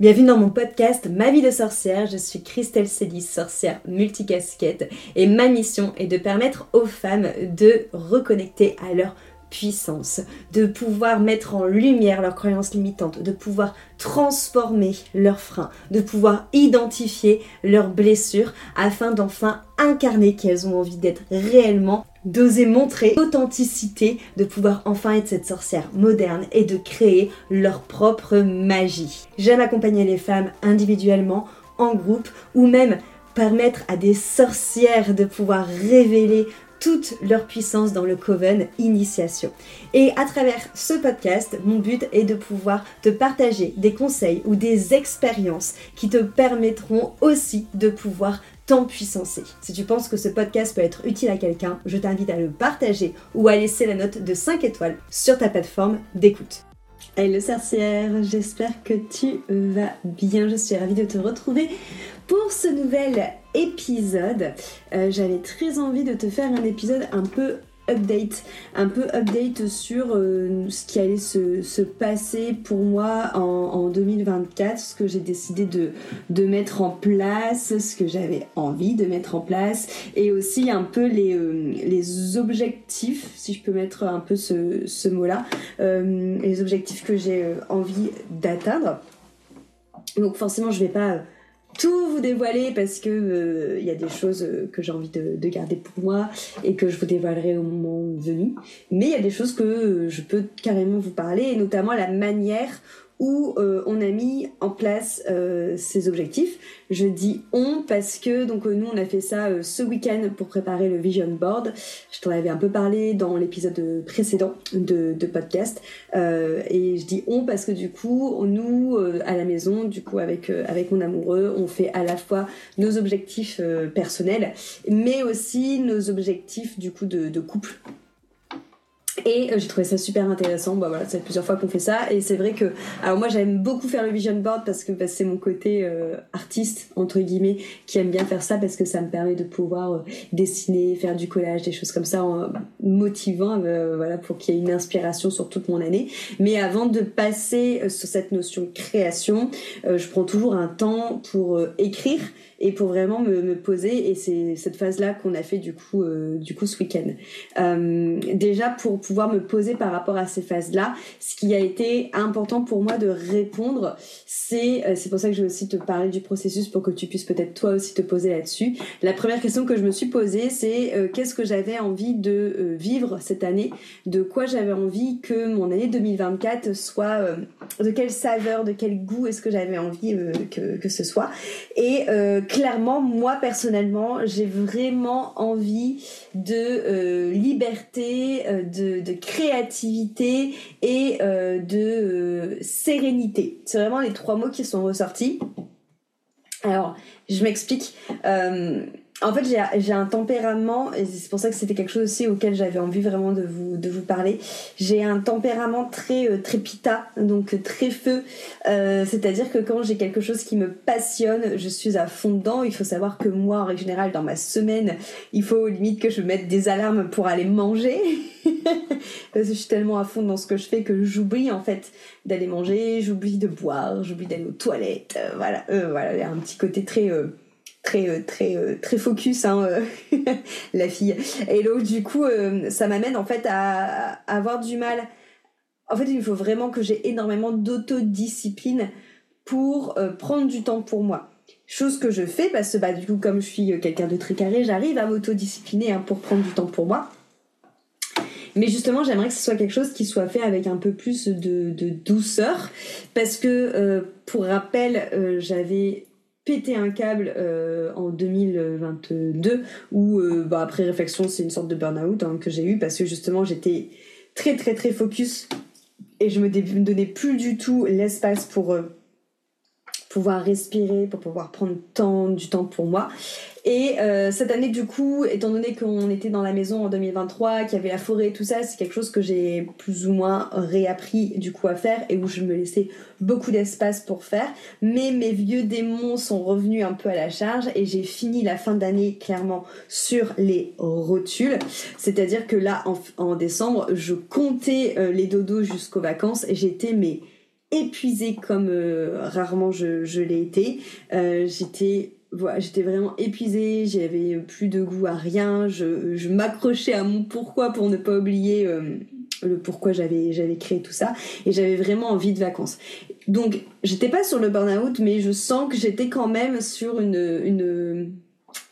Bienvenue dans mon podcast Ma vie de sorcière. Je suis Christelle Célis, sorcière multicasquette, et ma mission est de permettre aux femmes de reconnecter à leur puissance, de pouvoir mettre en lumière leurs croyances limitantes, de pouvoir transformer leurs freins, de pouvoir identifier leurs blessures afin d'enfin incarner qu'elles ont envie d'être réellement, d'oser montrer l'authenticité, de pouvoir enfin être cette sorcière moderne et de créer leur propre magie. J'aime accompagner les femmes individuellement, en groupe ou même permettre à des sorcières de pouvoir révéler toute leur puissance dans le Coven Initiation. Et à travers ce podcast, mon but est de pouvoir te partager des conseils ou des expériences qui te permettront aussi de pouvoir t'empuissancer. Si tu penses que ce podcast peut être utile à quelqu'un, je t'invite à le partager ou à laisser la note de 5 étoiles sur ta plateforme d'écoute. Hello sorcière, j'espère que tu vas bien. Je suis ravie de te retrouver pour ce nouvel épisode. Euh, j'avais très envie de te faire un épisode un peu update, un peu update sur euh, ce qui allait se, passer pour moi en, 2024, ce que j'ai décidé de, de, mettre en place, ce que j'avais envie de mettre en place, et aussi un peu les, euh, les objectifs, si je peux mettre un peu ce, ce mot-là, euh, les objectifs que j'ai envie d'atteindre. Donc forcément, je vais pas tout vous dévoiler parce que il euh, y a des choses euh, que j'ai envie de, de, garder pour moi et que je vous dévoilerai au moment venu. Mais il y a des choses que euh, je peux carrément vous parler et notamment la manière où euh, on a mis en place euh, ces objectifs. Je dis on parce que donc nous on a fait ça ce week-end pour préparer le vision board. Je t'en avais un peu parlé dans l'épisode précédent de, de podcast et je dis on parce que du coup nous à la maison du coup avec avec mon amoureux on fait à la fois nos objectifs personnels mais aussi nos objectifs du coup de couple et euh, j'ai trouvé ça super intéressant. Bah voilà, fait plusieurs fois qu'on fait ça. Et c'est vrai que, alors moi j'aime beaucoup faire le vision board parce que bah, c'est mon côté euh, artiste, entre guillemets, qui aime bien faire ça parce que ça me permet de pouvoir euh, dessiner, faire du collage, des choses comme ça, en, motivant, voilà, pour qu'il y ait une inspiration sur toute mon année. Mais avant de passer sur cette notion création, je prends toujours un temps pour écrire et pour vraiment me, poser. Et c'est cette phase-là qu'on a fait du coup, euh, du coup ce week-end. Euh, déjà pour pouvoir me poser par rapport à ces phases-là, ce qui a été important pour moi de répondre, c'est euh, c'est pour ça que je vais aussi te parler du processus pour que tu puisses peut-être toi aussi te poser là-dessus. La première question que je me suis posée, c'est qu'est-ce que j'avais envie de vivre cette année, de quoi j'avais envie que mon année 2024 soit, de quelle saveur, de quel goût est-ce que j'avais envie que, que ce soit? Et clairement, moi personnellement, j'ai vraiment envie de euh, liberté, euh, de, créativité et euh, de sérénité. C'est vraiment les trois mots qui sont ressortis. Alors, je m'explique. En fait, j'ai un tempérament, et c'est pour ça que c'était quelque chose aussi auquel j'avais envie vraiment de vous, parler. J'ai un tempérament très, euh, pita, donc euh, très feu. Euh, c'est-à-dire que quand j'ai quelque chose qui me passionne, je suis à fond dedans. Il faut savoir que moi, en règle générale, dans ma semaine, il faut limite que je mette des alarmes pour aller manger. Parce que je suis tellement à fond dans ce que je fais que j'oublie en fait d'aller manger, j'oublie de boire, j'oublie d'aller aux toilettes. voilà, voilà, il y a un petit côté très très euh, très euh, très focus hein, euh, la fille. Et donc du coup ça m'amène en fait à, avoir du mal. En fait il faut vraiment que j'ai énormément d'autodiscipline pour prendre du temps pour moi. Chose que je fais parce que bah du coup comme je suis quelqu'un de très carré j'arrive à m'autodiscipliner hein, pour prendre du temps pour moi. Mais justement, j'aimerais que ce soit quelque chose qui soit fait avec un peu plus de, douceur. Parce que, pour rappel, j'avais pété un câble euh, en 2022 où euh, bah, après réflexion c'est une sorte de burn-out hein, que j'ai eu parce que justement j'étais très très très focus et je me donnais plus du tout l'espace pour euh, pouvoir respirer, pour pouvoir prendre temps, du temps pour moi. Et euh, cette année, du coup, étant donné qu'on était dans la maison en 2023, qu'il y avait la forêt tout ça, c'est quelque chose que j'ai plus ou moins réappris du coup à faire et où je me laissais beaucoup d'espace pour faire. Mais mes vieux démons sont revenus un peu à la charge et j'ai fini la fin d'année clairement sur les rotules. C'est-à-dire que là, en, décembre, je comptais euh, les dodos jusqu'aux vacances et j'étais mais épuisée comme rarement je, je l'ai été. j'étais voilà, j'étais vraiment épuisée, j'avais plus de goût à rien, je, je m'accrochais à mon pourquoi pour ne pas oublier euh, le pourquoi j'avais j'avais créé tout ça et j'avais vraiment envie de vacances. Donc, j'étais pas sur le burn-out mais je sens que j'étais quand même sur une une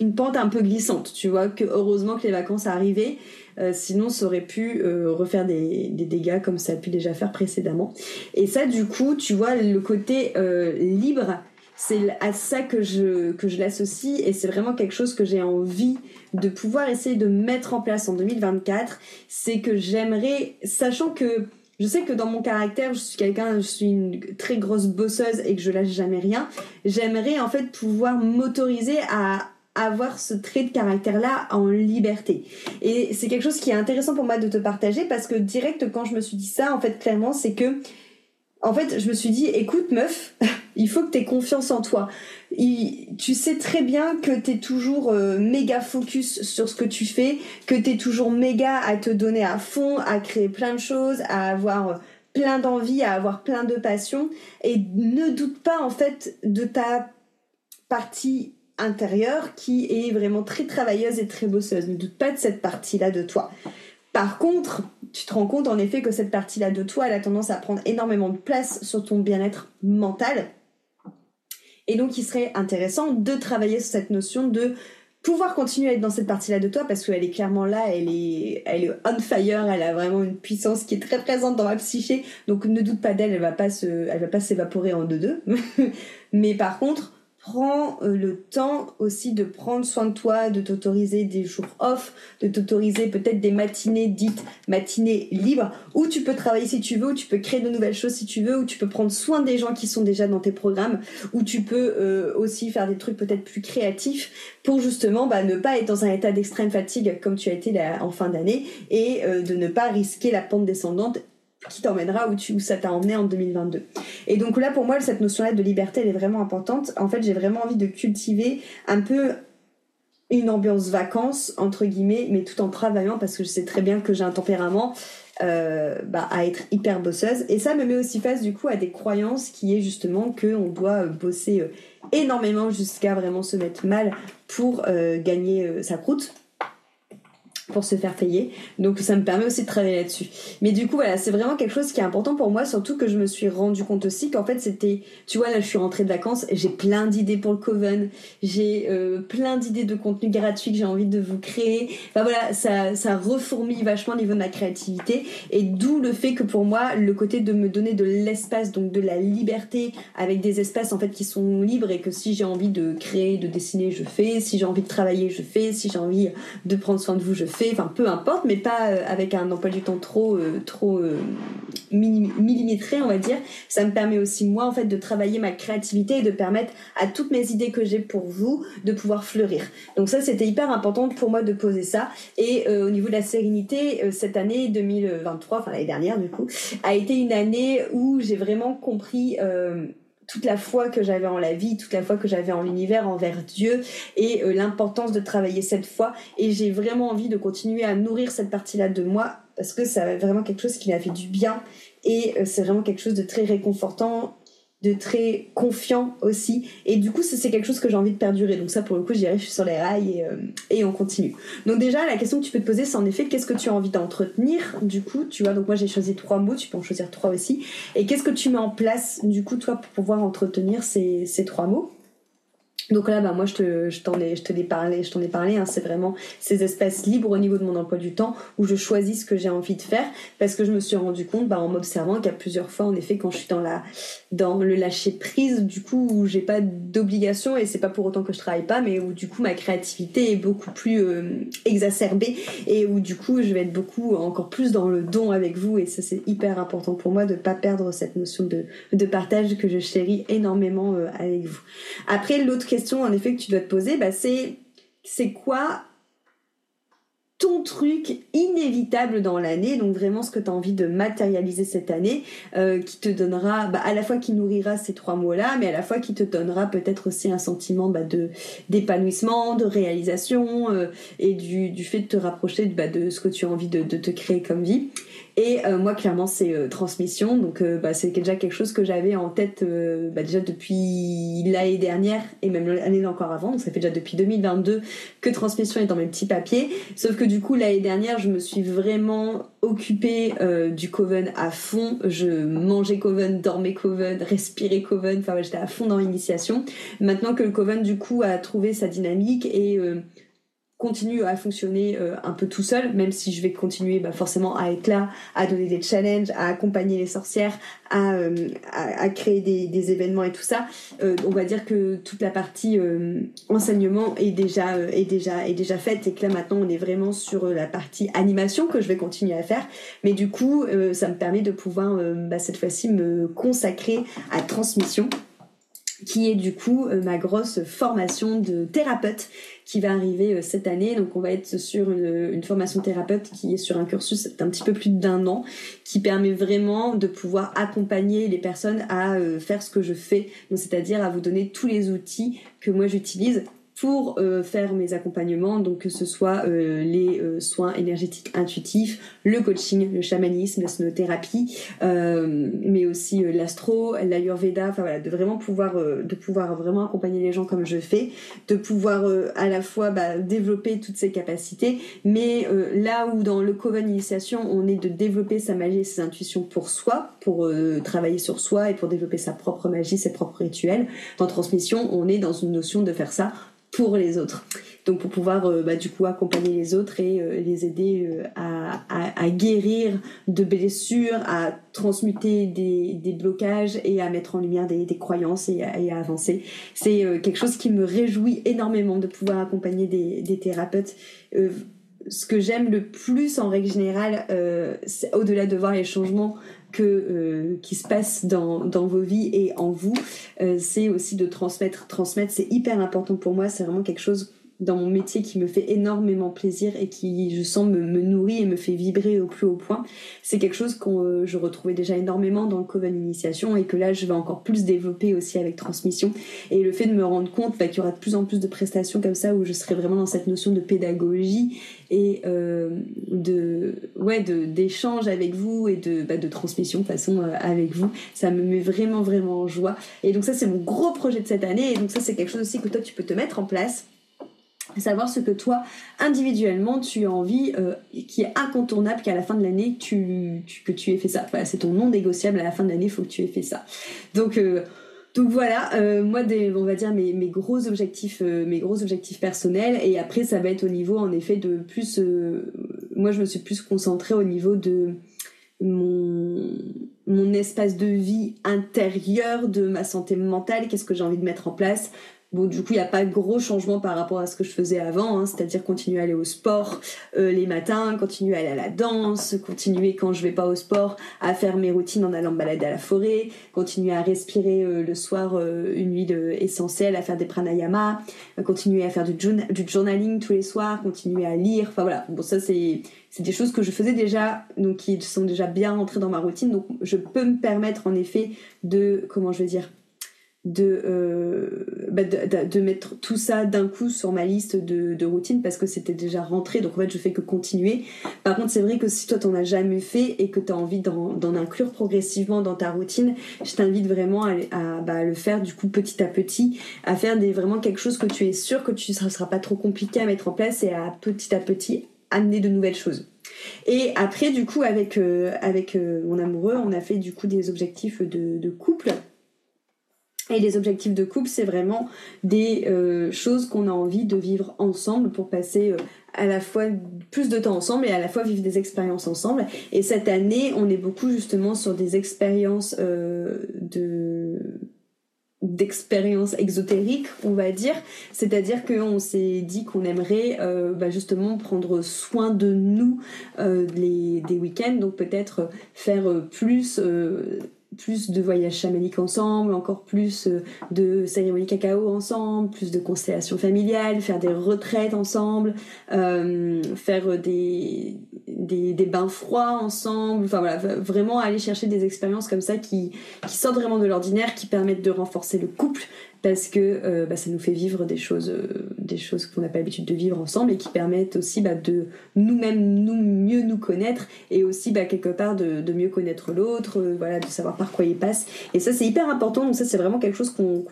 une pente un peu glissante, tu vois, que heureusement que les vacances arrivaient, euh, sinon ça aurait pu euh, refaire des, des, dégâts comme ça a pu déjà faire précédemment. Et ça, du coup, tu vois, le côté libre, c'est à ça que je, l'associe et c'est vraiment quelque chose que j'ai envie de pouvoir essayer de mettre en place en 2024. C'est que j'aimerais, sachant que je sais que dans mon caractère, je suis quelqu'un, je suis une très grosse bosseuse et que je lâche jamais rien. J'aimerais en fait pouvoir m'autoriser à avoir ce trait de caractère-là en liberté. Et c'est quelque chose qui est intéressant pour moi de te partager parce que direct quand je me suis dit ça, en fait, clairement, c'est que en fait, je me suis dit, écoute meuf, il faut que tu aies confiance en toi. tu sais très bien que tu es toujours euh, méga focus sur ce que tu fais, que tu es toujours méga à te donner à fond, à créer plein de choses, à avoir euh, plein d'envie, à avoir plein de passion. Et ne doute pas en fait de ta partie intérieure qui est vraiment très travailleuse et très bosseuse. Ne doute pas de cette partie-là de toi. Par contre, tu te rends compte en effet que cette partie-là de toi, elle a tendance à prendre énormément de place sur ton bien-être mental. Et donc, il serait intéressant de travailler sur cette notion de pouvoir continuer à être dans cette partie-là de toi parce qu'elle est clairement là, elle est, on fire, elle a vraiment une puissance qui est très présente dans ma psyché. Donc, ne doute pas d'elle, elle va va pas s'évaporer en deux-deux. Mais par contre, prends euh, le temps aussi de prendre soin de toi, de t'autoriser des jours off, de t'autoriser peut-être des matinées dites matinées libres, où tu peux travailler si tu veux, où tu peux créer de nouvelles choses si tu veux, où tu peux prendre soin des gens qui sont déjà dans tes programmes, où tu peux euh, aussi faire des trucs peut-être plus créatifs pour justement bah, ne pas être dans un état d'extrême fatigue comme tu as été en fin d'année et euh, de ne pas risquer la pente descendante qui t'emmènera où, ça t'a emmené en 2022. Et donc là, pour moi, cette notion-là de liberté, elle est vraiment importante. En fait, j'ai vraiment envie de cultiver un peu une ambiance vacances, entre guillemets, mais tout en travaillant parce que je sais très bien que j'ai un tempérament euh, bah, à être hyper bosseuse. Et ça me met aussi face du coup à des croyances qui est justement qu'on doit bosser euh, énormément jusqu'à vraiment se mettre mal pour euh, gagner sa croûte pour se faire payer. Donc ça me permet aussi de travailler là-dessus. Mais du coup voilà, c'est vraiment quelque chose qui est important pour moi, surtout que je me suis rendu compte aussi qu'en fait c'était, tu vois là je suis rentrée de vacances, j'ai plein d'idées pour le Coven, j'ai euh, plein d'idées de contenu gratuit que j'ai envie de vous créer. Enfin voilà, ça ça reformille vachement au niveau de ma créativité et d'où le fait que pour moi le côté de me donner de l'espace, donc de la liberté avec des espaces en fait qui sont libres et que si j'ai envie de créer, de dessiner, je fais, si j'ai envie de travailler, je fais, si j'ai envie de prendre soin de vous, je fais enfin peu importe, mais pas euh, avec un emploi du temps trop euh, trop euh, millimétré, on va dire. Ça me permet aussi moi en fait de travailler ma créativité et de permettre à toutes mes idées que j'ai pour vous de pouvoir fleurir. Donc ça c'était hyper important pour moi de poser ça. Et au niveau de la sérénité, cette année 2023, enfin l'année dernière du coup, a été une année où j'ai vraiment compris toute la foi que j'avais en la vie, toute la foi que j'avais en l'univers, envers Dieu et euh, l'importance de travailler cette foi. Et j'ai vraiment envie de continuer à nourrir cette partie-là de moi parce que c'est vraiment quelque chose qui m'a fait du bien et euh, c'est vraiment quelque chose de très réconfortant très confiant aussi. Et du coup, c'est quelque chose que j'ai envie de perdurer. Donc ça, pour le coup, je dirais, je suis sur les rails et, euh, et on continue. Donc déjà, la question que tu peux te poser, c'est en effet, qu'est-ce que tu as envie d'entretenir Du coup, tu vois, donc moi j'ai choisi trois mots, tu peux en choisir trois aussi. Et qu'est-ce que tu mets en place, du coup, toi, pour pouvoir entretenir ces trois mots? Donc là, bah, moi, je te, t'en ai, je parlé, je t'en ai parlé. Hein, c'est vraiment ces espaces libres au niveau de mon emploi du temps où je choisis ce que j'ai envie de faire parce que je me suis rendu compte, bah, en m'observant qu'il y a plusieurs fois, en effet, quand je suis dans le lâcher prise, du coup, où j'ai pas d'obligation et c'est pas pour autant que je travaille pas, mais où du coup ma créativité est beaucoup plus euh, exacerbée et où du coup je vais être beaucoup encore plus dans le don avec vous et ça c'est hyper important pour moi de pas perdre cette notion de, de partage que je chéris énormément euh, avec vous. Après l'autre en effet que tu dois te poser, bah, c'est c'est quoi ton truc inévitable dans l'année, donc vraiment ce que tu as envie de matérialiser cette année, euh, qui te donnera, bah, à la fois qui nourrira ces trois mots-là, mais à la fois qui te donnera peut-être aussi un sentiment bah, d'épanouissement, de réalisation euh, et du, du fait de te rapprocher de ce que tu as envie de te créer comme vie. Et moi, clairement, c'est transmission. Donc, bah, c'est déjà quelque chose que j'avais en tête bah, déjà depuis l'année dernière et même l'année encore avant. Donc, ça fait déjà depuis 2022 que transmission est dans mes petits papiers. Sauf que du coup, l'année dernière, je me suis vraiment occupée du Coven à fond. Je mangeais Coven, dormais Coven, respirais Coven. Enfin, j'étais à fond dans l'initiation. Maintenant que le Coven, du coup, a trouvé sa dynamique et continue à fonctionner euh, un peu tout seul, même si je vais continuer bah, forcément à être là, à donner des challenges, à accompagner les sorcières, à, euh, à, créer des, des, événements et tout ça. Euh, on va dire que toute la partie enseignement est déjà est déjà est déjà faite et que là maintenant on est vraiment sur la partie animation que je vais continuer à faire. Mais du coup, ça me permet de pouvoir bah, cette fois-ci me consacrer à transmission qui est du coup ma grosse formation de thérapeute qui va arriver euh, cette année. Donc on va être sur une, formation thérapeute qui est sur un cursus d'un petit peu plus d'un an, qui permet vraiment de pouvoir accompagner les personnes à euh, faire ce que je fais, c'est-à-dire à vous donner tous les outils que moi j'utilise pour euh, faire mes accompagnements, donc que ce soit euh, les euh, soins énergétiques intuitifs, le coaching, le chamanisme, la sonothérapie, mais aussi l'astro, l'ayurveda, enfin voilà, de vraiment pouvoir, de pouvoir vraiment accompagner les gens comme je fais, de pouvoir à la fois bah, développer toutes ces capacités, mais là où dans le Coven Initiation, on est de développer sa magie et ses intuitions pour soi, pour travailler sur soi et pour développer sa propre magie, ses propres rituels, dans Transmission, on est dans une notion de faire ça pour les autres. Donc pour pouvoir euh, bah, du coup accompagner les autres et euh, les aider euh, à, guérir de blessures, à transmuter des, blocages et à mettre en lumière des, croyances et à, avancer. C'est quelque chose qui me réjouit énormément de pouvoir accompagner des, des thérapeutes ce que j'aime le plus en règle générale, au-delà de voir les changements euh, qui se passe dans, dans vos vies et en vous, euh, c'est aussi de transmettre. Transmettre, c'est hyper important pour moi. C'est vraiment quelque chose dans mon métier qui me fait énormément plaisir et qui, je sens, me, nourrit et me fait vibrer au plus haut point. C'est quelque chose que euh, je retrouvais déjà énormément dans le Coven Initiation et que là, je vais encore plus développer aussi avec Transmission. Et le fait de me rendre compte bah, qu'il y aura de plus en plus de prestations comme ça où je serai vraiment dans cette notion de pédagogie et euh, de ouais d'échange avec vous et de bah, de transmission de façon euh, avec vous ça me met vraiment vraiment en joie et donc ça c'est mon gros projet de cette année et donc ça c'est quelque chose aussi que toi tu peux te mettre en place savoir ce que toi individuellement tu as envie euh, qui est incontournable qu'à la fin de l'année tu, que tu aies fait ça. Voilà, c'est ton non négociable à la fin de l'année il faut que tu aies fait ça. Donc euh, donc voilà euh, moi on va dire mes, mes gros objectifs mes gros objectifs personnels et après ça va être au niveau en effet de plus moi je me suis plus concentrée au niveau de mon mon espace de vie intérieur de ma santé mentale qu'est-ce que j'ai envie de mettre en place Du coup, il n'y a pas de gros changement par rapport à ce que je faisais avant, hein, c'est-à-dire continuer à aller au sport euh, les matins, continuer à aller à la danse, continuer quand je vais pas au sport à faire mes routines en allant me balader à la forêt, continuer à respirer euh, le soir euh, une huile essentielle, à faire des pranayama, continuer à faire du, journaling tous les soirs, continuer à lire, enfin voilà. Bon, ça c'est des choses que je faisais déjà, donc qui sont déjà bien rentrées dans ma routine, donc je peux me permettre en effet de, comment je vais dire, de, euh, bah de, de, mettre tout ça d'un coup sur ma liste de, de routines parce que c'était déjà rentré. Donc en fait je fais que continuer. Par contre c'est vrai que si toi t'en as jamais fait et que t'as envie d'en inclure progressivement dans ta routine je t'invite vraiment à, bah, le faire du coup petit à petit à faire des vraiment quelque chose que tu es sûr que tu ça sera pas trop compliqué à mettre en place et à petit à petit amener de nouvelles choses. Et après du coup avec euh, avec euh, mon amoureux on a fait du coup des objectifs de couple et les objectifs de couple, c'est vraiment des euh, choses qu'on a envie de vivre ensemble pour passer euh, à la fois plus de temps ensemble et à la fois vivre des expériences ensemble. Et cette année, on est beaucoup justement sur des expériences euh, de d'expériences exotériques, on va dire. C'est-à-dire qu'on s'est dit qu'on aimerait bah justement prendre soin de nous les, des week-ends, donc peut-être faire plus plus de voyages chamaniques ensemble, encore plus euh, de cérémonies cacao ensemble, plus de constellations familiales, faire des retraites ensemble, euh, faire des, bains froids ensemble, vraiment aller chercher des expériences comme ça qui sortent vraiment de l'ordinaire, qui permettent de renforcer le couple, parce que euh, bah, ça nous fait vivre des choses, euh, des choses qu'on n'a pas l'habitude de vivre ensemble et qui permettent aussi bah, de nous-mêmes nous mieux nous connaître et aussi bah, quelque part de, mieux connaître l'autre, euh, voilà, de savoir par quoi il passe. Et ça c'est hyper important, donc ça c'est vraiment quelque chose qu'on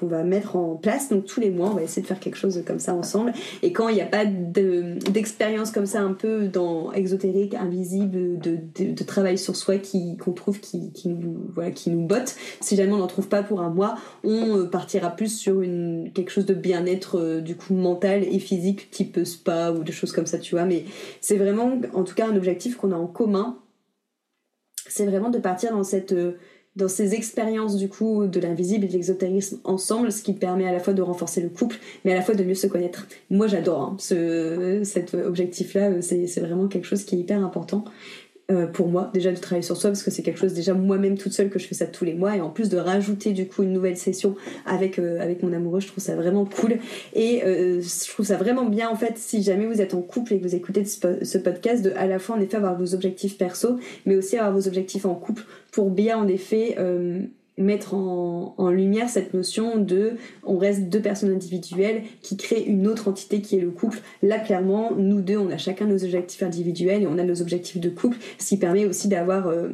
va mettre en place. Donc tous les mois on va essayer de faire quelque chose comme ça ensemble. Et quand il n'y a pas d'expérience comme ça un peu dans exotérique, invisible, de, travail sur soi qu'on trouve qui, nous qui nous botte, si jamais on n'en trouve pas pour un mois, on partira plus sur une quelque chose de bien-être euh, du coup mental et physique type spa ou des choses comme ça tu vois mais c'est vraiment en tout cas un objectif qu'on a en commun c'est vraiment de partir dans cette euh, dans ces expériences du coup de l'invisible et de l'exotérisme ensemble, ce qui permet à la fois de renforcer le couple, mais à la fois de mieux se connaître. Moi j'adore hein, ce, cet objectif-là, c'est vraiment quelque chose qui est hyper important. Euh, pour moi déjà de travailler sur soi parce que c'est quelque chose déjà moi-même toute seule que je fais ça tous les mois. Et en plus de rajouter du coup une nouvelle session avec euh, avec mon amoureux je trouve ça vraiment cool. Et euh, je trouve ça vraiment bien en fait si jamais vous êtes en couple et que vous écoutez ce podcast de à la fois en effet avoir vos objectifs perso mais aussi avoir vos objectifs en couple pour bien en effet mettre en, lumière cette notion de on reste deux personnes individuelles qui créent une autre entité qui est le couple. Là, clairement, nous deux, on a chacun nos objectifs individuels et on a nos objectifs de couple, ce qui permet aussi d'avoir euh,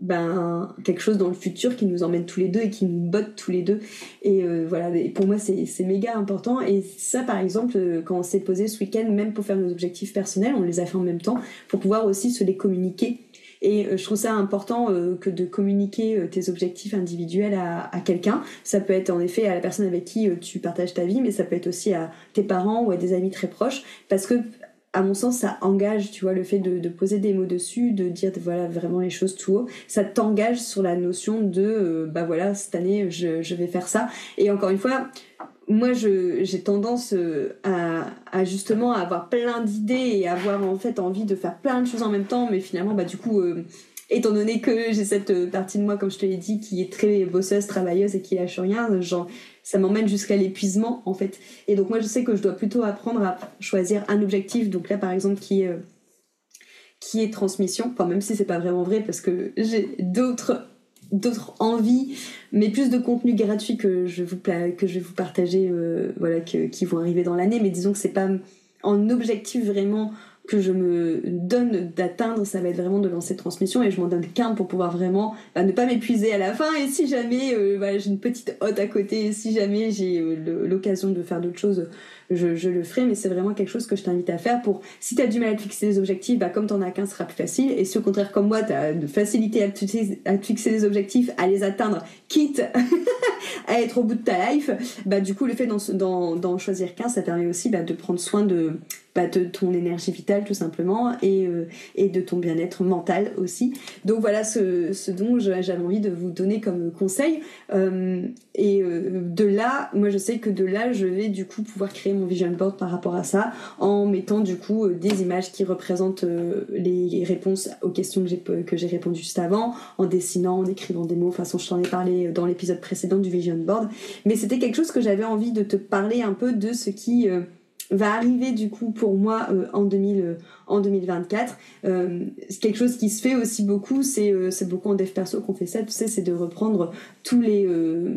ben, quelque chose dans le futur qui nous emmène tous les deux et qui nous botte tous les deux. Et euh, voilà, pour moi, c'est méga important. Et ça, par exemple, euh, quand on s'est posé ce week-end, même pour faire nos objectifs personnels, on les a fait en même temps pour pouvoir aussi se les communiquer et euh, je trouve ça important euh, que de communiquer euh, tes objectifs individuels à, quelqu'un. Ça peut être en effet à la personne avec qui tu partages ta vie, mais ça peut être aussi à tes parents ou à des amis très proches, parce que à mon sens, ça engage, tu vois, le fait de, poser des mots dessus, de dire voilà vraiment les choses tout haut, ça t'engage sur la notion de bah voilà cette année je vais faire ça. Et encore une fois, moi j'ai tendance euh, à, justement avoir plein d'idées et avoir en fait envie de faire plein de choses en même temps. Mais finalement bah du coup euh, étant donné que j'ai cette euh, partie de moi comme je te l'ai dit qui est très bosseuse travailleuse et qui lâche rien genre ça m'emmène jusqu'à l'épuisement en fait. Et donc moi je sais que je dois plutôt apprendre à choisir un objectif. Donc là par exemple qui est qui est transmission. Enfin même si c'est pas vraiment vrai parce que j'ai d'autres d'autres envies, mais plus de contenu gratuit que je vous que je vais vous partager, euh, voilà, que, qui vont arriver dans l'année. Mais disons que c'est pas en objectif vraiment que je me donne d'atteindre, ça va être vraiment de lancer transmission et je m'en donne qu'un pour pouvoir vraiment bah, ne pas m'épuiser à la fin. Et si jamais euh, voilà, j'ai une petite hotte à côté, si jamais j'ai euh, l'occasion de faire d'autres choses je, le ferai, mais c'est vraiment quelque chose que je t'invite à faire pour, si tu as du mal à te fixer des objectifs, bah, comme t'en as qu'un, ce sera plus facile. Et si au contraire, comme moi, tu as de facilité à te, fixer des objectifs, à les atteindre, quitte à être au bout de ta life, bah, du coup, le fait d'en choisir qu'un, ça permet aussi bah, de prendre soin de, bah, de ton énergie vitale tout simplement et, euh, et de ton bien-être mental aussi. Donc voilà ce, ce dont j'avais envie de vous donner comme conseil. Euh, et euh, de là, moi je sais que de là, je vais du coup pouvoir créer mon vision board par rapport à ça en mettant du coup euh, des images qui représentent euh, les réponses aux questions que j'ai que j'ai répondu juste avant, en dessinant, en écrivant des mots. De toute façon, je t'en ai parlé dans l'épisode précédent du vision board, mais c'était quelque chose que j'avais envie de te parler un peu de ce qui va arriver du coup pour moi euh, en 2000 euh, en 2024 euh, quelque chose qui se fait aussi beaucoup c'est euh, c'est beaucoup en dev perso qu'on fait ça tu sais c'est de reprendre tous les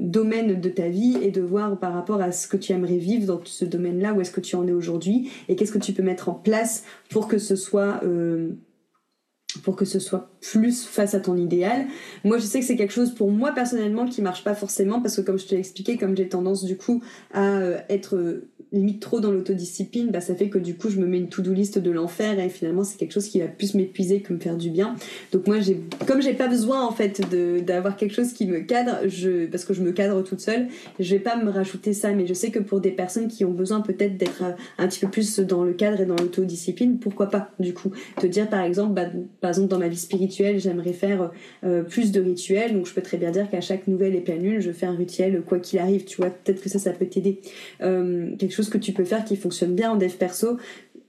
domaines de ta vie et de voir par rapport à ce que tu aimerais vivre dans ce domaine là où est-ce que tu en es aujourd'hui et qu'est-ce que tu peux mettre en place pour que ce soit pour que ce soit plus face à ton idéal. Moi, je sais que c'est quelque chose pour moi personnellement qui marche pas forcément parce que comme je te l'ai expliqué, comme j'ai tendance du coup à être limite trop dans l'autodiscipline, bah ça fait que du coup je me mets une to-do list de l'enfer et finalement c'est quelque chose qui va plus m'épuiser que me faire du bien. Donc moi j'ai comme j'ai pas besoin en fait d'avoir quelque chose qui me cadre, je parce que je me cadre toute seule, je vais pas me rajouter ça mais je sais que pour des personnes qui ont besoin peut-être d'être un, petit peu plus dans le cadre et dans l'autodiscipline, pourquoi pas du coup te dire par exemple bah, par exemple dans ma vie spirituelle, j'aimerais faire euh, plus de rituels donc je peux très bien dire qu'à chaque nouvelle épée lune, je fais un rituel quoi qu'il arrive, tu vois, peut-être que ça ça peut t'aider. Euh, quelque chose que tu peux faire qui fonctionne bien en dev perso.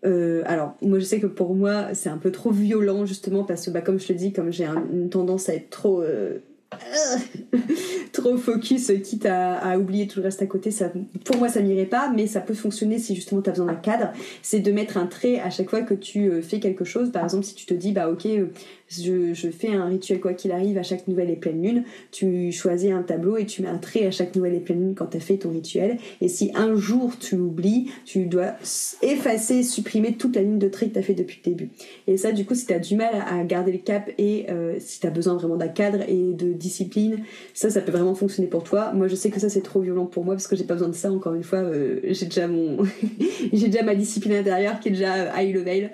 Euh, alors, moi, je sais que pour moi, c'est un peu trop violent, justement, parce que, bah, comme je te dis, comme j'ai une tendance à être trop... Euh, trop focus, quitte à, oublier tout le reste à côté. Ça, pour moi, ça n'irait pas, mais ça peut fonctionner si justement tu as besoin d'un cadre. C'est de mettre un trait à chaque fois que tu euh, fais quelque chose. Par exemple, si tu te dis, bah ok, euh, je, fais un rituel quoi qu'il arrive à chaque nouvelle et pleine lune, tu choisis un tableau et tu mets un trait à chaque nouvelle et pleine lune quand tu as fait ton rituel. Et si un jour tu oublies, tu dois effacer, supprimer toute la ligne de trait que tu as fait depuis le début. Et ça, du coup, si tu as du mal à garder le cap et euh, si tu as besoin vraiment d'un cadre et de discipline, ça, ça peut vraiment fonctionner pour toi. Moi, je sais que ça, c'est trop violent pour moi parce que j'ai pas besoin de ça. Encore une fois, euh, j'ai déjà mon, j'ai déjà ma discipline intérieure qui est déjà high level.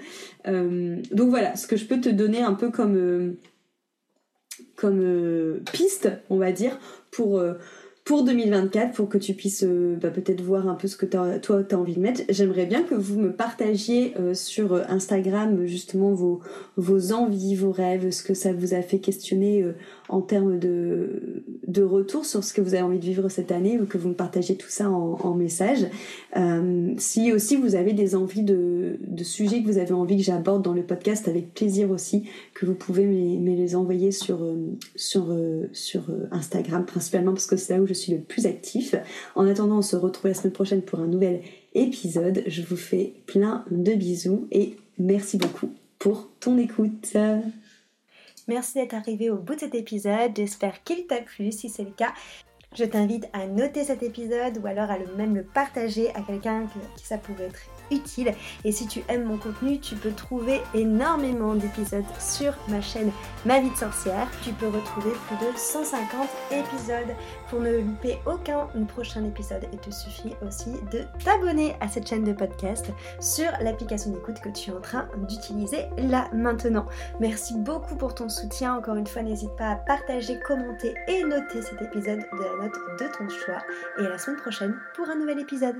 Euh, donc voilà, ce que je peux te donner un peu comme euh, comme euh, piste, on va dire, pour pour 2024 pour que tu puisses bah, peut-être voir un peu ce que toi tu as envie de mettre. J'aimerais bien que vous me partagiez sur Instagram justement vos, vos envies, vos rêves, ce que ça vous a fait questionner en termes de, de retour sur ce que vous avez envie de vivre cette année ou que vous me partagez tout ça en, message. Euh, si aussi vous avez des envies de, de sujets que vous avez envie que j'aborde dans le podcast, avec plaisir aussi que vous pouvez me, les envoyer sur, euh, sur, euh, sur Instagram principalement parce que c'est là où je suis le plus actif. En attendant, on se retrouve la semaine prochaine pour un nouvel épisode. Je vous fais plein de bisous et merci beaucoup pour ton écoute. Merci d'être arrivé au bout de cet épisode. J'espère qu'il t'a plu. Si c'est le cas, je t'invite à noter cet épisode ou alors à le même le partager à quelqu'un qui ça pourrait être Et si tu aimes mon contenu, tu peux trouver énormément d'épisodes sur ma chaîne Ma vie de sorcière. Tu peux retrouver plus de 150 épisodes pour ne louper aucun prochain épisode. Il te suffit aussi de t'abonner à cette chaîne de podcast sur l'application d'écoute que tu es en train d'utiliser là maintenant. Merci beaucoup pour ton soutien. Encore une fois, n'hésite pas à partager, commenter et noter cet épisode de la note de ton choix. Et à la semaine prochaine pour un nouvel épisode.